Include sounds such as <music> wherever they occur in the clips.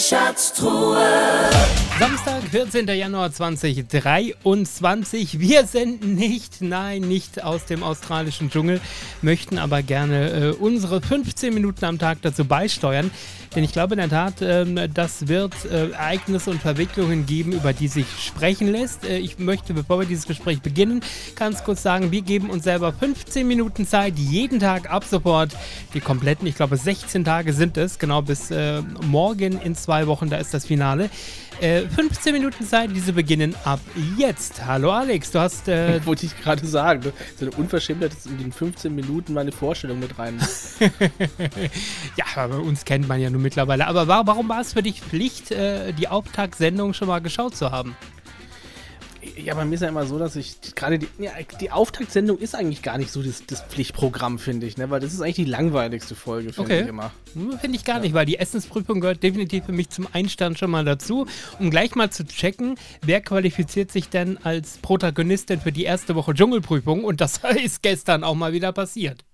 Schatztruhe. Samstag, 14. Januar 2023. Wir senden nicht, nein, nicht aus dem australischen Dschungel, möchten aber gerne äh, unsere 15 Minuten am Tag dazu beisteuern. Denn ich glaube in der Tat, ähm, das wird äh, Ereignisse und Verwicklungen geben, über die sich sprechen lässt. Äh, ich möchte, bevor wir dieses Gespräch beginnen, ganz kurz sagen, wir geben uns selber 15 Minuten Zeit, jeden Tag ab sofort, die kompletten, ich glaube 16 Tage sind es, genau bis äh, morgen in zwei Wochen, da ist das Finale. Äh, 15 Minuten Zeit, diese beginnen ab jetzt. Hallo Alex, du hast. Äh, <laughs> Wollte ich gerade sagen, du, so eine Unverschämtheit, dass in den 15 Minuten meine Vorstellung mit rein. <laughs> ja, aber uns kennt man ja nun mittlerweile. Aber war, warum war es für dich Pflicht, äh, die Auftaktsendung schon mal geschaut zu haben? Ja, bei mir ist ja immer so, dass ich gerade die, ja, die Auftaktsendung ist eigentlich gar nicht so das, das Pflichtprogramm, finde ich, ne? Weil das ist eigentlich die langweiligste Folge, finde Okay. ich immer. Hm, Finde ich gar nicht, weil die Essensprüfung gehört definitiv für mich zum Einstand schon mal dazu, um gleich mal zu checken, wer qualifiziert sich denn als Protagonistin für die erste Woche Dschungelprüfung und das <laughs> ist gestern auch mal wieder passiert.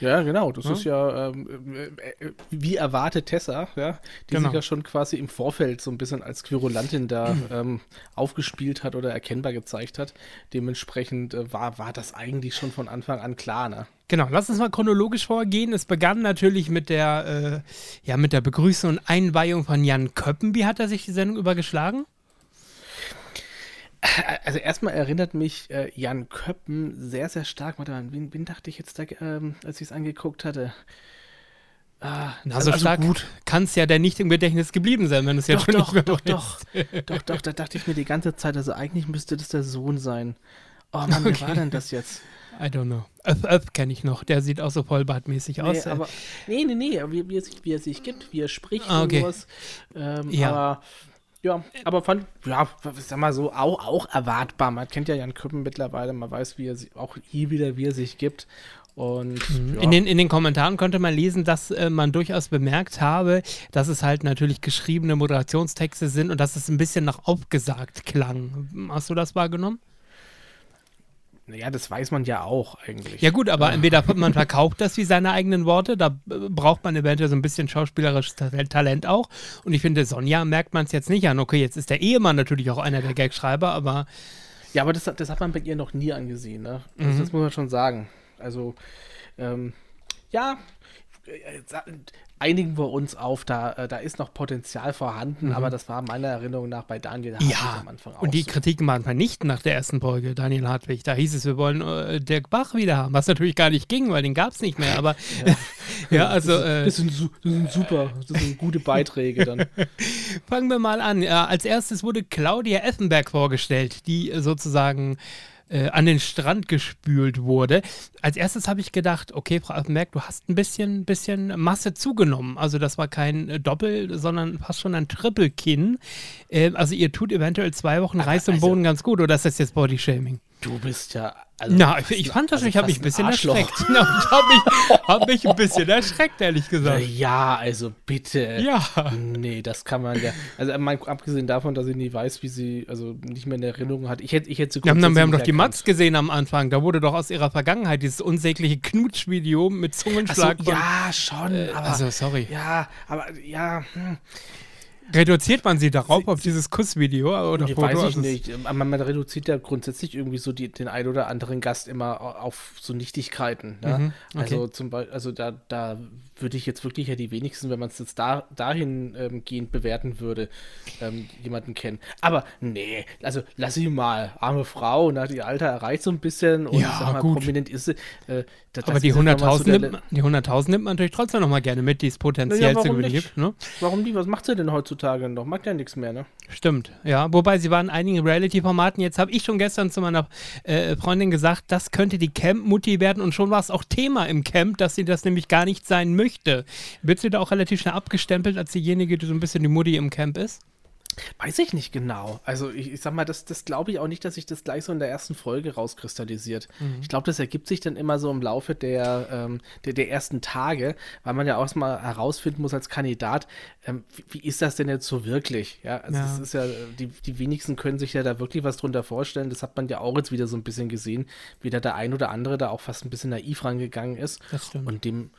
Ja, genau. Das ist ja ähm, äh, äh, wie erwartet Tessa, ja, die Genau. sich ja schon quasi im Vorfeld so ein bisschen als Querulantin da <clears throat> ähm, aufgespielt hat oder erkennbar gezeigt hat. Dementsprechend äh, war, war das eigentlich schon von Anfang an klar, ne? Genau, lass uns mal chronologisch vorgehen. Es begann natürlich mit der, äh, ja, mit der Begrüßung und Einweihung von Jan Köppen. Wie hat er sich die Sendung übergeschlagen? Also erstmal erinnert mich äh, Jan Köppen sehr, sehr stark. Warte mal, wen, wen dachte ich jetzt da, ähm, als ich es angeguckt hatte? Ah, Na, so stark kann es ja der nicht im Gedächtnis geblieben sein, wenn es jetzt Doch, schon doch, nicht mehr doch, doch, doch, doch, da dachte ich mir die ganze Zeit, also eigentlich müsste das der Sohn sein. Oh Mann, wer war denn das jetzt? I don't know. Öff, Öff kenne ich noch. Der sieht auch so vollbartmäßig aus. Nee, aber, nee, nee, nee, wie, wie, er sich, wie er sich gibt, wie er spricht Ah, okay. und sowas. Ähm, Ja. Aber, ja, aber fand, ja, sag mal so, auch, auch erwartbar. Man kennt ja Jan Köppen mittlerweile, man weiß, wie er sich, auch hier wieder, wie er sich gibt. Und ja. Mhm. In, den, in den Kommentaren konnte man lesen, dass äh, man durchaus bemerkt habe, dass es halt natürlich geschriebene Moderationstexte sind und dass es ein bisschen nach aufgesagt klang. Hast du das wahrgenommen? Ja, das weiß man ja auch eigentlich. Ja gut, aber entweder man verkauft das wie seine eigenen Worte, da äh, braucht man eventuell so ein bisschen schauspielerisches Ta- Talent auch. Und ich finde, Sonja merkt man es jetzt nicht an. Okay, jetzt ist der Ehemann natürlich auch einer der Gagschreiber, aber Ja, aber das, hat- das hat man bei ihr noch nie angesehen, ne? Also, Das muss man schon sagen. Also, ähm, ja, äh, sa- einigen wir uns auf, da, äh, da ist noch Potenzial vorhanden, aber das war meiner Erinnerung nach bei Daniel Hartwig ja. am Anfang auch Und die so. Kritiken waren vernichtend nach der ersten Folge, Daniel Hartwig. Da hieß es, wir wollen äh, Dirk Bach wieder haben, was natürlich gar nicht ging, weil den gab es nicht mehr. Aber ja, <laughs> also äh, Das sind, das sind super, das sind gute Beiträge dann. <laughs> Fangen wir mal an. Ja, als erstes wurde Claudia Effenberg vorgestellt, die äh, sozusagen äh, an den Strand gespült wurde. Als erstes habe ich gedacht, okay, Frau Effenberg, du hast ein bisschen, bisschen Masse zugenommen. Also das war kein äh, Doppel, sondern fast schon ein Triple-Kinn. Äh, also ihr tut eventuell zwei Wochen Reis im also- Boden ganz gut, oder ist das jetzt Body-Shaming? Du bist ja. Also, Na, ich, ich fand das, also ich habe mich ein bisschen Arschloch. erschreckt. <laughs> Na, ich habe mich, hab mich ein bisschen erschreckt, ehrlich Äh, gesagt. Ja, also bitte. Ja. Nee, das kann man ja. Also mal abgesehen davon, dass ich nie weiß, wie sie, also nicht mehr in Erinnerung hat. Ich hätte, ich hätte sie Wir haben, wir haben doch die. Matz gesehen am Anfang. Da wurde doch aus ihrer Vergangenheit dieses unsägliche Knutschvideo mit so, Zungenschlag von. ja, schon, aber. also, sorry. Ja, aber ja, hm, Reduziert man sie darauf auf dieses Kussvideo oder ich Foto? weiß ich Also, nicht. Man, man reduziert ja grundsätzlich irgendwie so die, den ein oder anderen Gast immer au- auf so Nichtigkeiten. Ne? Mhm, okay. Also zum Beispiel, also da, da würde ich jetzt wirklich ja die wenigsten, wenn man es jetzt da, dahin ähm, gehend bewerten würde, ähm, jemanden kennen. Aber nee, also lass sie mal. Arme Frau, na, die Alter erreicht so ein bisschen und Ja, sag mal, gut. prominent ist sie. Äh, da- Aber das die ist ja mal so 100.000 der nimmt, Le- man- die 100.000 nimmt man natürlich trotzdem noch mal gerne mit, die es potenziell Naja, zu gewinnen gibt. Ne? Warum die? Was macht sie denn heutzutage noch? Macht ja nichts mehr, ne? Stimmt, ja. Wobei sie waren in einigen Reality-Formaten. Jetzt habe ich schon gestern zu meiner äh, Freundin gesagt, das könnte die Camp-Mutti werden und schon war es auch Thema im Camp, dass sie das nämlich gar nicht sein möchte. Wird sie da auch relativ schnell abgestempelt als diejenige, die so ein bisschen die Mutti im Camp ist? Weiß ich nicht genau. Also ich, ich sag mal, das, das glaube ich auch nicht, dass sich das gleich so in der ersten Folge rauskristallisiert. Ich glaube, das ergibt sich dann immer so im Laufe der, ähm, der, der ersten Tage, weil man ja auch mal herausfinden muss als Kandidat, ähm, wie, wie ist das denn jetzt so wirklich? Ja, also Ja. ist ja, die, die wenigsten können sich ja da wirklich was drunter vorstellen. Das hat man ja auch jetzt wieder so ein bisschen gesehen, wie da der ein oder andere da auch fast ein bisschen naiv rangegangen ist. Das stimmt. Und dem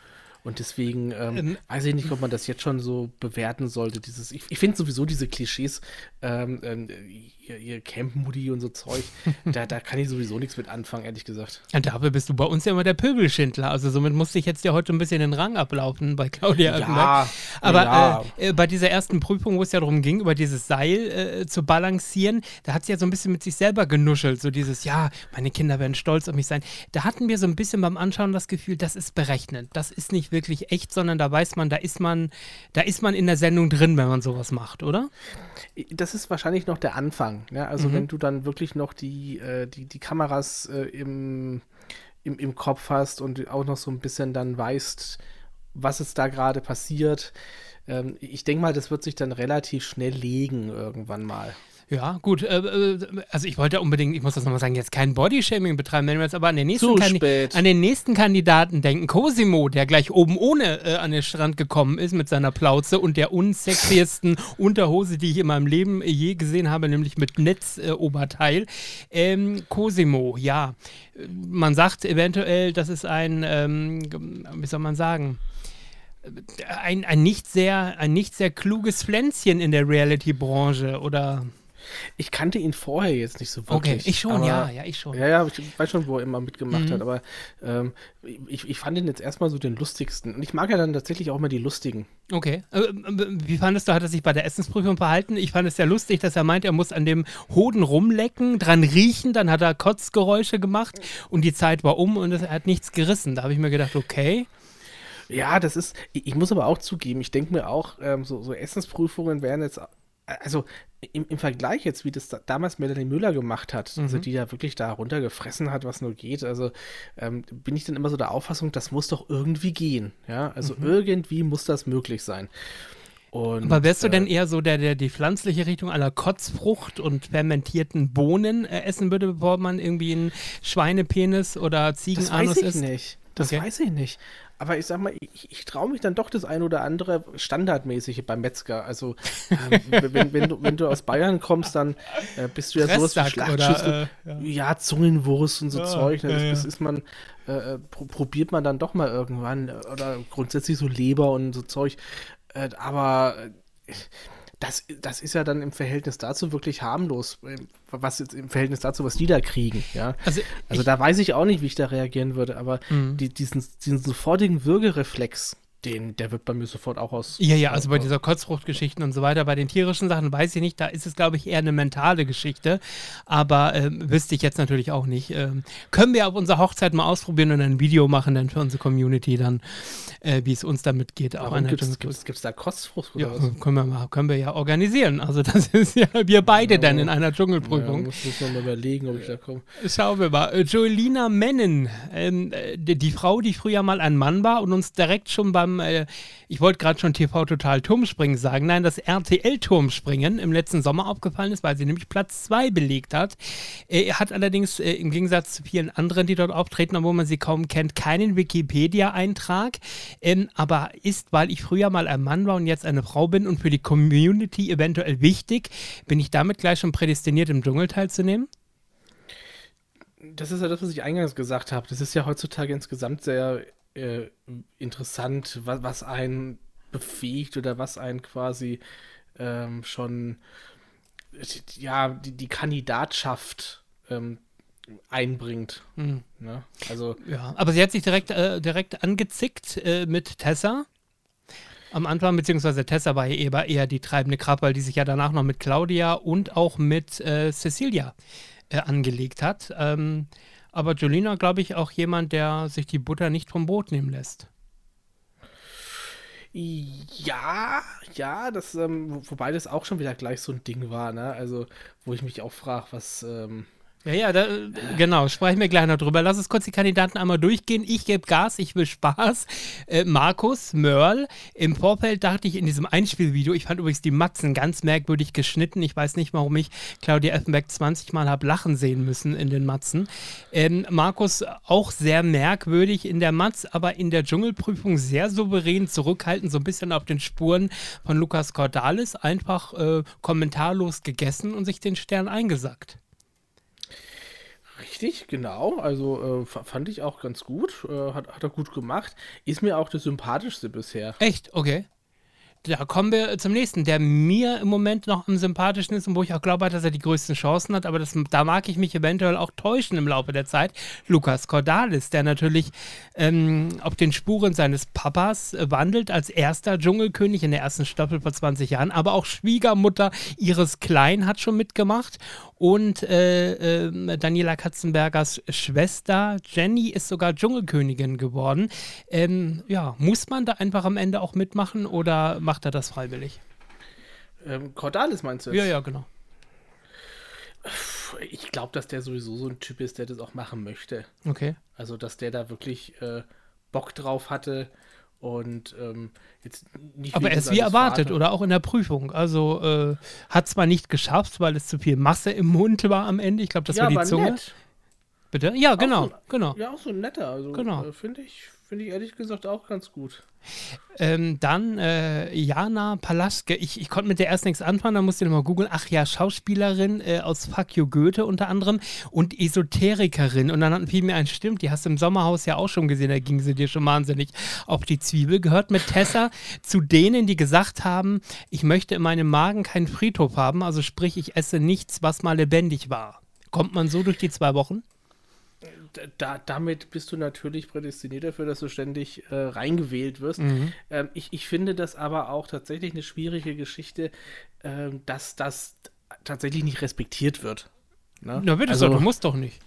Und deswegen ähm, ähm, weiß ich nicht, ob man das jetzt schon so bewerten sollte. Dieses, ich, ich finde sowieso diese Klischees, ähm, ähm, ihr, ihr Camp-Moody und so Zeug, <laughs> da, da kann ich sowieso nichts mit anfangen, ehrlich gesagt. Ja, dafür bist du bei uns ja immer der Pöbelschindler. Also somit musste ich jetzt ja heute ein bisschen den Rang ablaufen bei Claudia ja, Aber ja. Äh, äh, bei dieser ersten Prüfung, wo es ja darum ging, über dieses Seil äh, zu balancieren, da hat sie ja so ein bisschen mit sich selber genuschelt. So dieses, ja, meine Kinder werden stolz auf mich sein. Da hatten wir so ein bisschen beim Anschauen das Gefühl, das ist berechnend. Das ist nicht wirklich echt, sondern da weiß man, da ist man, da ist man in der Sendung drin, wenn man sowas macht, oder? Das ist wahrscheinlich noch der Anfang. Ja? Also mhm. wenn du dann wirklich noch die, äh, die, die Kameras äh, im, im, im Kopf hast und auch noch so ein bisschen dann weißt, was es da gerade passiert. Ähm, ich denke mal, das wird sich dann relativ schnell legen irgendwann mal. Ja, gut. Äh, äh, also ich wollte unbedingt, ich muss das nochmal sagen, jetzt kein Bodyshaming betreiben, wenn wir jetzt aber an den nächsten, an den nächsten Kandidaten denken. Cosimo, der gleich oben ohne äh, an den Strand gekommen ist mit seiner Plauze und der unsexiesten <laughs> Unterhose, die ich in meinem Leben je gesehen habe, nämlich mit Netzoberteil. Ähm, Cosimo, ja. Man sagt eventuell, das ist ein, ähm, wie soll man sagen, ein, ein, nicht sehr, ein nicht sehr kluges Pflänzchen in der Reality-Branche, oder? Ich kannte ihn vorher jetzt nicht so wirklich. Okay, ich schon, aber, ja, ja, ich schon. Ja, ja, ich weiß schon, wo er immer mitgemacht mhm. hat, aber ähm, ich, ich fand ihn jetzt erstmal so den lustigsten. Und ich mag ja dann tatsächlich auch mal die lustigen. Okay. Äh, äh, wie fandest du, hat er sich bei der Essensprüfung verhalten? Ich fand es ja lustig, dass er meint, er muss an dem Hoden rumlecken, dran riechen, dann hat er Kotzgeräusche gemacht und die Zeit war um und er hat nichts gerissen. Da habe ich mir gedacht, okay. Ja, das ist, ich muss aber auch zugeben, ich denke mir auch, ähm, so, so Essensprüfungen wären jetzt also im, im, Vergleich jetzt, wie das da, damals Melanie Müller gemacht hat, also mhm. also die ja wirklich da runtergefressen hat, was nur geht, also ähm, bin ich dann immer so der Auffassung, das muss doch irgendwie gehen. Ja, also mhm. irgendwie muss das möglich sein. Und, Aber wärst du äh, denn eher so der, der die pflanzliche Richtung aller Kotzfrucht und fermentierten Bohnen äh, essen würde, bevor man irgendwie einen Schweinepenis oder Ziegenanus isst? Das weiß ich nicht. Das okay. weiß ich nicht. Aber ich sag mal, ich, ich traue mich dann doch das ein oder andere Standardmäßige beim Metzger. Also, <laughs> ähm, wenn, wenn, du, wenn du aus Bayern kommst, dann äh, bist du ja sowas wie Schlachtschüssel. Äh, ja. ja. Zungenwurst und so ja, Zeug. Ne? Das, das, ist man, äh, äh probiert man dann doch mal irgendwann. Oder grundsätzlich so Leber und so Zeug. Äh, aber äh, das, das ist ja dann im Verhältnis dazu wirklich harmlos, äh, was jetzt im Verhältnis dazu, was die da kriegen, ja. Also, also da weiß ich auch nicht, wie ich da reagieren würde, aber mhm. die, diesen, diesen sofortigen Würgereflex, den, der wird bei mir sofort auch aus. Ja, ja, also bei dieser Kotzfruchtgeschichten und so weiter, bei den tierischen Sachen weiß ich nicht, da ist es, glaube ich, eher eine mentale Geschichte. Aber ähm, wüsste ich jetzt natürlich auch nicht. Ähm, können wir auf unserer Hochzeit mal ausprobieren und ein Video machen dann für unsere Community dann, äh, wie es uns damit geht. Warum gibt es da Kotzfrucht? ja, können wir, mal, können wir ja organisieren. Also das <laughs> ist ja wir beide ja, dann in einer Dschungelprüfung. Ja, muss, man mal überlegen, ob ich da komme. Schauen wir mal. Äh, Jolina Mennen, ähm, äh, die, die Frau, die früher mal ein Mann war und uns direkt schon beim haben, äh, ich wollte gerade schon TV Total Turmspringen sagen, nein, das RTL Turmspringen im letzten Sommer aufgefallen ist, weil sie nämlich Platz 2 belegt hat. Äh, hat allerdings äh, im Gegensatz zu vielen anderen, die dort auftreten, obwohl man sie kaum kennt, keinen Wikipedia-Eintrag, ähm, aber ist, weil ich früher mal ein Mann war und jetzt eine Frau bin und für die Community eventuell wichtig, bin ich damit gleich schon prädestiniert, im Dschungel teilzunehmen? das ist ja das, was ich eingangs gesagt habe. Das ist ja heutzutage insgesamt sehr äh, interessant, was, was einen befähigt oder was einen quasi ähm, schon ja die, die Kandidatschaft ähm, einbringt. Mhm. Ne? Also ja, aber sie hat sich direkt äh, direkt angezickt äh, mit Tessa am Anfang, beziehungsweise Tessa war eher, eher die treibende Kraft, weil die sich ja danach noch mit Claudia und auch mit äh, Cecilia äh, angelegt hat. Ähm, aber Jolina, glaube ich, auch jemand, der sich die Butter nicht vom Brot nehmen lässt. Ja, ja, das, ähm, wobei das auch schon wieder gleich so ein Ding war, ne? Also, wo ich mich auch frage, was, ähm, ja, ja, da, genau, sprechen wir gleich noch drüber. Lass uns kurz die Kandidaten einmal durchgehen. Ich gebe Gas, ich will Spaß. Äh, Markus, Mörl. Im Vorfeld dachte ich in diesem Einspielvideo, ich fand übrigens die Matzen ganz merkwürdig geschnitten. Ich weiß nicht, warum ich Claudia Effenberg 20 Mal habe lachen sehen müssen in den Matzen. Ähm, Markus auch sehr merkwürdig in der Matz, aber in der Dschungelprüfung sehr souverän zurückhaltend, so ein bisschen auf den Spuren von Lukas Cordalis. Einfach äh, kommentarlos gegessen und sich den Stern eingesackt. Richtig, genau. Also äh, fand ich auch ganz gut. Äh, hat, hat er gut gemacht. Ist mir auch das sympathischste bisher. Echt? Okay. Da kommen wir zum nächsten, der mir im Moment noch am sympathischsten ist und wo ich auch glaube, dass er die größten Chancen hat, aber das, da mag ich mich eventuell auch täuschen im Laufe der Zeit. Lukas Cordalis, der natürlich ähm, auf den Spuren seines Papas wandelt, als erster Dschungelkönig in der ersten Staffel vor 20 Jahren, aber auch Schwiegermutter Iris Klein hat schon mitgemacht und äh, äh, Daniela Katzenbergers Schwester Jenny ist sogar Dschungelkönigin geworden. Ähm, ja, muss man da einfach am Ende auch mitmachen oder macht er das freiwillig? Ähm, Cordalis meinst du jetzt? Ja, ja, genau. Ich glaube, dass der sowieso so ein Typ ist, der das auch machen möchte. Okay. Also, dass der da wirklich äh, Bock drauf hatte und ähm, jetzt nicht. Aber er ist wie erwartet Vater. oder auch in der Prüfung. Also äh, hat zwar nicht geschafft, weil es zu viel Masse im Mund war am Ende. Ich glaube, das ja, war die Zunge. Nett. Bitte? Ja, genau, so, genau. Ja, auch so ein netter. Also genau. Äh, finde ich, finde ich ehrlich gesagt auch ganz gut. Ähm, dann äh, Jana Palaschke. Ich, ich konnte mit der erst nichts anfangen, da musste ich nochmal googeln. Ach ja, Schauspielerin äh, aus Fuck You Goethe unter anderem und Esoterikerin. Und dann fiel mir ein, stimmt, die hast du im Sommerhaus ja auch schon gesehen, da ging sie dir schon wahnsinnig auf die Zwiebel. Gehört mit Tessa <laughs> zu denen, die gesagt haben, ich möchte in meinem Magen keinen Friedhof haben, also sprich, ich esse nichts, was mal lebendig war. Kommt man so durch die zwei Wochen? Da, damit bist du natürlich prädestiniert dafür, dass du ständig äh, reingewählt wirst. Mhm. Ähm, ich, ich finde das aber auch tatsächlich eine schwierige Geschichte, äh, dass das tatsächlich nicht respektiert wird. Ne? Na bitte, also, du musst doch nicht.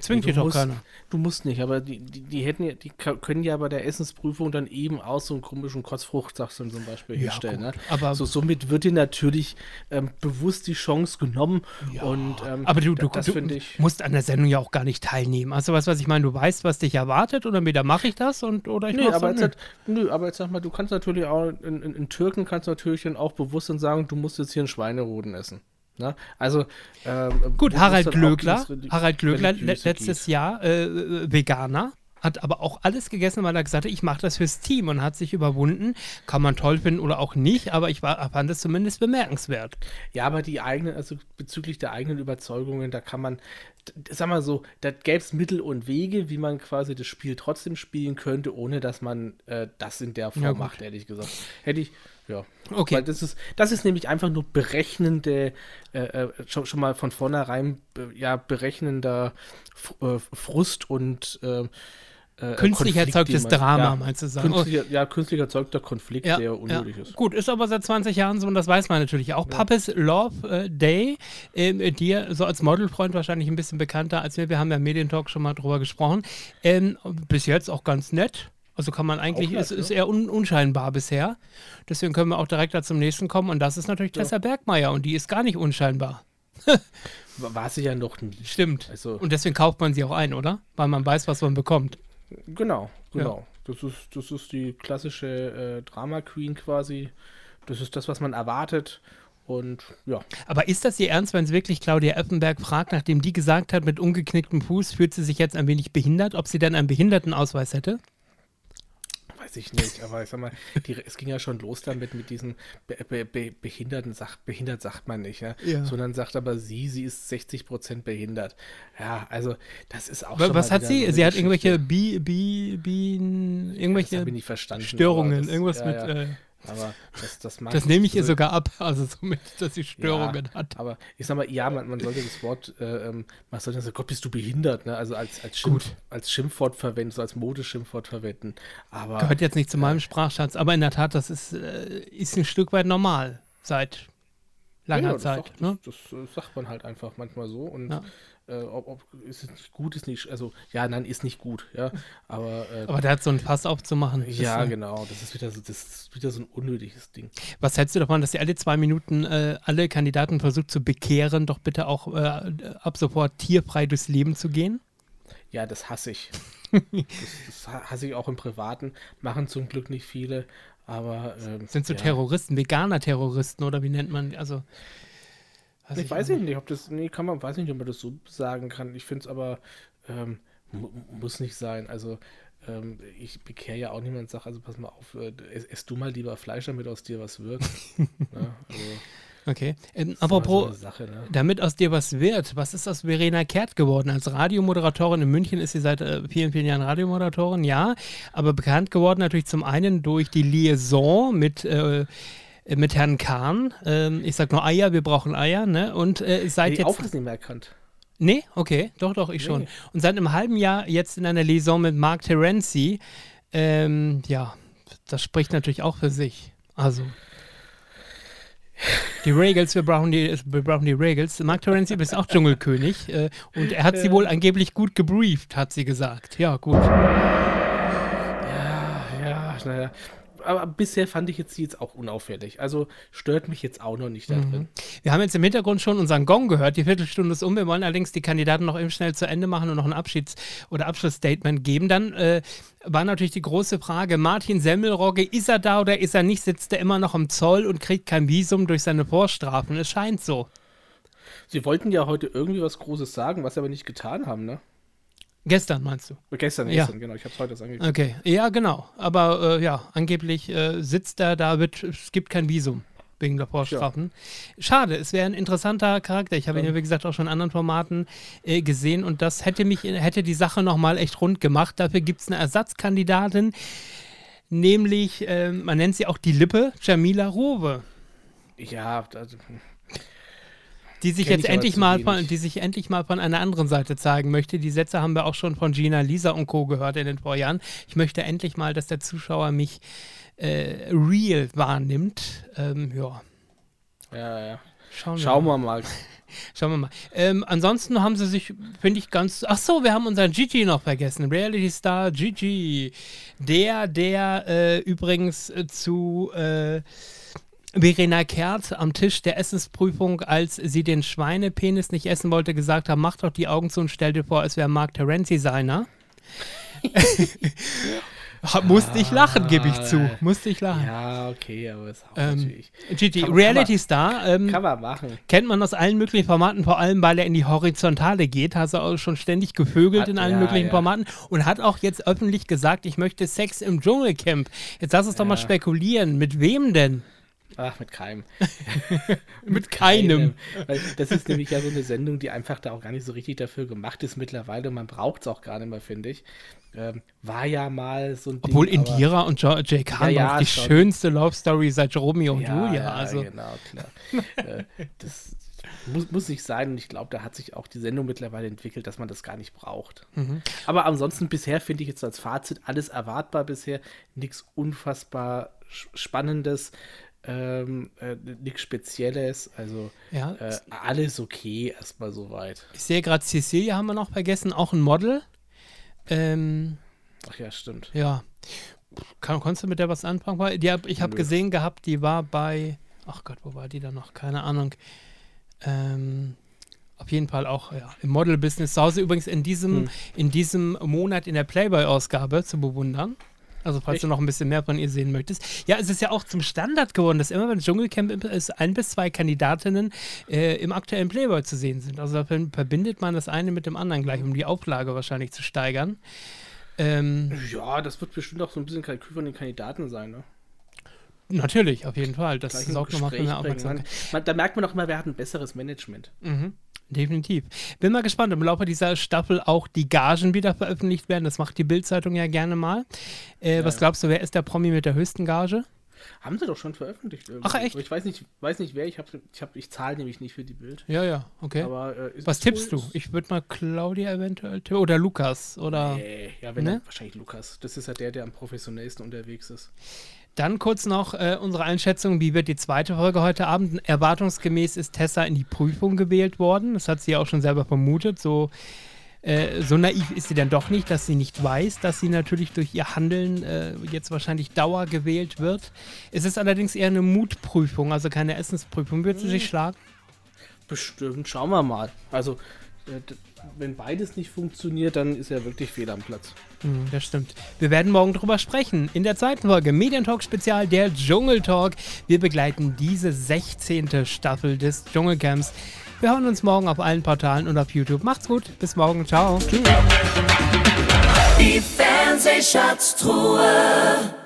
Zwingt dir doch musst, keiner. Du musst nicht, aber die, die, die, hätten ja, die können ja bei der Essensprüfung dann eben auch so einen komischen Kotzfruchtsachsen zum Beispiel ja, herstellen. Ne? Aber so, somit wird dir natürlich ähm, bewusst die Chance genommen. Ja, und, ähm, aber du, du, das du ich, musst an der Sendung ja auch gar nicht teilnehmen. Also was, was ich meine, du weißt, was dich erwartet oder entweder mache ich das und oder ich nö, aber jetzt halt, nö, aber jetzt sag mal, du kannst natürlich auch, in, in, in Türken kannst du natürlich dann auch bewusst dann sagen, du musst jetzt hier einen Schweineroden essen. Ne? Also ähm, gut, Harald Glöckler, Harald Glöckler letztes geht. Jahr äh, äh, Veganer, hat aber auch alles gegessen, weil er gesagt hat, ich mache das fürs Team und hat sich überwunden. Kann man toll finden oder auch nicht, aber ich war, fand es zumindest bemerkenswert. Ja, aber die eigenen, also bezüglich der eigenen Überzeugungen, da kann man, sag mal so, da gäbe es Mittel und Wege, wie man quasi das Spiel trotzdem spielen könnte, ohne dass man äh, das in der Form ja, macht, ehrlich gesagt. Hätte ich, ja. Okay. Weil das ist, das ist nämlich einfach nur berechnende, äh, äh schon, schon mal von vornherein, ja, berechnender äh, Frust und äh, äh, künstlich erzeugtes Drama, ja, meinst du sagen? Künstlich, ja, künstlich erzeugter Konflikt, ja, der unnötig ja. ist. Gut, ist aber seit 20 Jahren so und das weiß man natürlich auch. Ja. Pappes Love äh, Day, äh, dir so als Modelfreund wahrscheinlich ein bisschen bekannter als mir. Wir haben ja im Medientalk schon mal drüber gesprochen. Ähm, bis jetzt auch ganz nett. Also kann man eigentlich, ist, ist eher un, unscheinbar bisher. Deswegen können wir auch direkt da zum nächsten kommen und das ist natürlich Tessa Bergmeier und die ist gar nicht unscheinbar. <laughs> War sie ja noch nie. Stimmt. Also und deswegen kauft man sie auch ein, oder? Weil man weiß, was man bekommt. Genau, genau. Ja. Das, ist, das ist die klassische äh, Drama Queen quasi. Das ist das, was man erwartet. Und ja. Aber ist das ihr Ernst, wenn es wirklich Claudia Effenberg fragt, nachdem die gesagt hat, mit umgeknicktem Fuß fühlt sie sich jetzt ein wenig behindert, ob sie dann einen Behindertenausweis hätte? Weiß ich nicht, aber ich sag mal, die, es ging ja schon los damit mit diesen be, be, be, Behinderten, sagt, behindert sagt man nicht, ja? ja. sondern sagt aber sie, sie ist 60 Prozent behindert. Ja, also das ist auch Was, was hat sie? So sie hat irgendwelche Bi, Bi, Bi, irgendwelche ja, Störungen, das, irgendwas ja, mit. Äh, aber das, das mag Das nehme ich ihr sogar ab, also somit, dass sie Störungen ja, hat. Aber ich sag mal, ja, man, man sollte das Wort, äh, ähm, man sollte sagen, Gott, bist du behindert, ne? Also als, als, Schimpf, als Schimpfwort verwenden, so als Modeschimpfwort verwenden. Aber, Gehört jetzt nicht zu meinem Sprachschatz, aber in der Tat, das ist, äh, ist ein Stück weit normal seit langer ja, Zeit. Sagt, ne? das, das, sagt man halt einfach manchmal so und ja äh, ob, ob ist gut, ist nicht, also ja, nein, ist nicht gut, ja. Aber, äh, aber der hat so ein Fass aufzumachen. Ja, ist, genau. Das ist wieder so, das ist wieder so ein unnötiges Ding. Was hältst du davon, dass ihr alle zwei Minuten äh, alle Kandidaten versucht zu bekehren, doch bitte auch äh, ab sofort tierfrei durchs Leben zu gehen? Ja, das hasse ich. <laughs> das, das hasse ich auch im Privaten. Machen zum Glück nicht viele, aber. Ähm, Sind so ja. Terroristen, Veganer-Terroristen oder wie nennt man, also. Weiß ich, ich weiß nicht, ob das, nee, kann man, weiß nicht, ob man das so sagen kann. Ich finde es aber, ähm, muss nicht sein. Also, ähm, ich bekehre ja auch niemand, sag, also pass mal auf, äh, ess, du mal lieber Fleisch, damit aus dir was wird. <laughs> ja, also, Okay. Ähm, apropos, so Sache, ne? damit aus dir was wird, was ist aus Verena Kehrt geworden? Als Radiomoderatorin in München ist sie seit äh, vielen, vielen Jahren Radiomoderatorin, ja. Aber bekannt geworden natürlich zum einen durch die Liaison mit. Äh, mit Herrn Kahn. Ähm, ich sag nur Eier, wir brauchen Eier, ne? Und äh, seit Die jetzt. Aufriss nicht mehr erkannt. Nee, okay, doch, doch, ich schon. Nee. Und seit einem halben Jahr jetzt in einer Liaison mit Mark Terenzi. Ähm, ja, das spricht natürlich auch für sich. Also. Die Regals, wir brauchen die, wir brauchen die Regals. Mark Terenzi ist auch Dschungelkönig äh, und er hat sie wohl angeblich gut gebrieft, hat sie gesagt. Ja, gut. Ja, naja. Aber bisher fand ich jetzt die jetzt auch unauffällig. Also stört mich jetzt auch noch nicht da drin. Wir haben jetzt im Hintergrund schon unseren Gong gehört. Die Viertelstunde ist um. Wir wollen allerdings die Kandidaten noch eben schnell zu Ende machen und noch ein Abschieds- oder Abschlussstatement geben. Dann äh, war natürlich die große Frage: Martin Semmelrogge, ist er da oder ist er nicht? Sitzt er immer noch im Zoll und kriegt kein Visum durch seine Vorstrafen? Es scheint so. Sie wollten ja heute irgendwie was Großes sagen, was sie aber nicht getan haben, ne? Gestern meinst du? Gestern, Ja. gestern, genau. Ich habe es heute erst angeguckt. Okay, ja, genau. Aber äh, ja, angeblich äh, sitzt er da, wird, es gibt kein Visum wegen der Vorstrafen. Schade, es wäre ein interessanter Charakter. Ich habe ihn ja, wie gesagt, auch schon in anderen Formaten äh, gesehen und das hätte mich, hätte die Sache nochmal echt rund gemacht. Dafür gibt es eine Ersatzkandidatin, nämlich, äh, man nennt sie auch die Lippe, Jamila Rowe. Ja, also, Die sich jetzt endlich mal von, die sich endlich mal von einer anderen Seite zeigen möchte. Die Sätze haben wir auch schon von Gina Lisa und Co. gehört in den Vorjahren. Ich möchte endlich mal, dass der Zuschauer mich äh, real wahrnimmt. Ähm, ja, ja, ja. schauen wir Schauen mal. wir mal. <laughs> Schauen wir mal. Ähm, ansonsten haben sie sich, finde ich, ganz. Ach so, wir haben unseren Gigi noch vergessen. Reality Star Gigi. Der, der äh, übrigens äh, zu äh, Verena Kehrt am Tisch der Essensprüfung, als sie den Schweinepenis nicht essen wollte, gesagt hat: Mach doch die Augen zu und stell dir vor, es wäre Mark Terenzi seiner. <laughs> Musste ich lachen, gebe ich zu. Musste ich lachen. Ja, okay, aber ist auch Ähm, natürlich. Gigi, Kann- Reality man- Star. Ähm, Kann man machen. Kennt man aus allen möglichen Formaten, vor allem weil er in die Horizontale geht. Hast du auch schon ständig gevögelt Hat- in allen ja, möglichen ja. Formaten und hat auch jetzt öffentlich gesagt, ich möchte Sex im Dschungelcamp. Jetzt lass uns doch mal Ja. spekulieren. Mit wem denn? Ach, <laughs> mit keinem. Mit keinem. Weil das ist nämlich ja so eine Sendung, die einfach da auch gar nicht so richtig dafür gemacht ist mittlerweile. Man braucht es auch gar nicht mehr, finde ich. Ähm, war ja mal so ein Ding. Obwohl aber- Indira und jo Jay Khan Ja, ja, die schon. schönste Love Story seit Romeo und Ja, Julia. ja, also. genau, klar. äh, das muss, muss nicht sein und ich glaube, da hat sich auch die Sendung mittlerweile entwickelt, dass man das gar nicht braucht. Mhm. Aber ansonsten bisher finde ich jetzt als Fazit alles erwartbar bisher, nichts unfassbar Spannendes, ähm, äh, nichts Spezielles, also Ja, äh, alles okay erstmal soweit. ich sehe gerade Cecilia haben wir noch vergessen, auch ein Model. Ähm, Ach ja, stimmt. Ja. Kann, konntest du mit der was anfangen? Die hab, ich habe gesehen gehabt, die war bei. Ach Gott, wo war die da noch? Keine Ahnung. Ähm, auf jeden Fall auch ja, im Model-Business. Zu Hause übrigens in diesem, Hm. in diesem Monat in der Playboy-Ausgabe zu bewundern. Also, falls du Echt? noch ein bisschen mehr von ihr sehen möchtest. Ja, es ist ja auch zum Standard geworden, dass immer beim Dschungelcamp ist, ein bis zwei Kandidatinnen äh, im aktuellen Playboy zu sehen sind. Also, da ver- verbindet man das eine mit dem anderen gleich, um die Auflage wahrscheinlich zu steigern. Ähm, Ja, das wird bestimmt auch so ein bisschen Kalkül von den Kandidaten sein, ne? Natürlich, auf jeden Fall. Das Gleich sorgt nochmal für mehr. Aufmerksamkeit. Man, da merkt man auch immer, wer hat ein besseres Management. Mhm. Definitiv. Bin mal gespannt, ob im Laufe dieser Staffel auch die Gagen wieder veröffentlicht werden. Das macht die Bildzeitung ja gerne mal. Äh, was ja. glaubst du, wer ist der Promi mit der höchsten Gage? Haben sie doch schon veröffentlicht. irgendwie. Ach, echt? Aber Ich weiß nicht, weiß nicht wer, ich, hab, ich, hab, ich zahle nämlich nicht für die Bild. Ja, ja, okay. Aber, äh, was tippst wohl- du? Ich würde mal Claudia eventuell tippen. Oder Lukas. Oder Nee, ja, wenn Ne? wahrscheinlich Lukas. Das ist ja der, der am professionellsten unterwegs ist. Dann kurz noch äh, unsere Einschätzung, wie wird die zweite Folge heute Abend? Erwartungsgemäß ist Tessa in die Prüfung gewählt worden. Das hat sie ja auch schon selber vermutet. So, äh, so naiv ist sie dann doch nicht, dass sie nicht weiß, dass sie natürlich durch ihr Handeln äh, jetzt wahrscheinlich Dauer gewählt wird. Es ist allerdings eher eine Mutprüfung, also keine Essensprüfung. Wird sie sich schlagen? Bestimmt, schauen wir mal. Also, wenn beides nicht funktioniert, dann ist er wirklich fehl am Platz. Hm, das stimmt. Wir werden morgen drüber sprechen. In der zweiten Folge Medientalk Spezial, der Dschungeltalk. Wir begleiten diese 16. Staffel des Dschungelcamps. Wir hören uns morgen auf allen Portalen und auf YouTube. Macht's gut. Bis morgen. Ciao. Tschüss. Die Fernsehschatztruhe.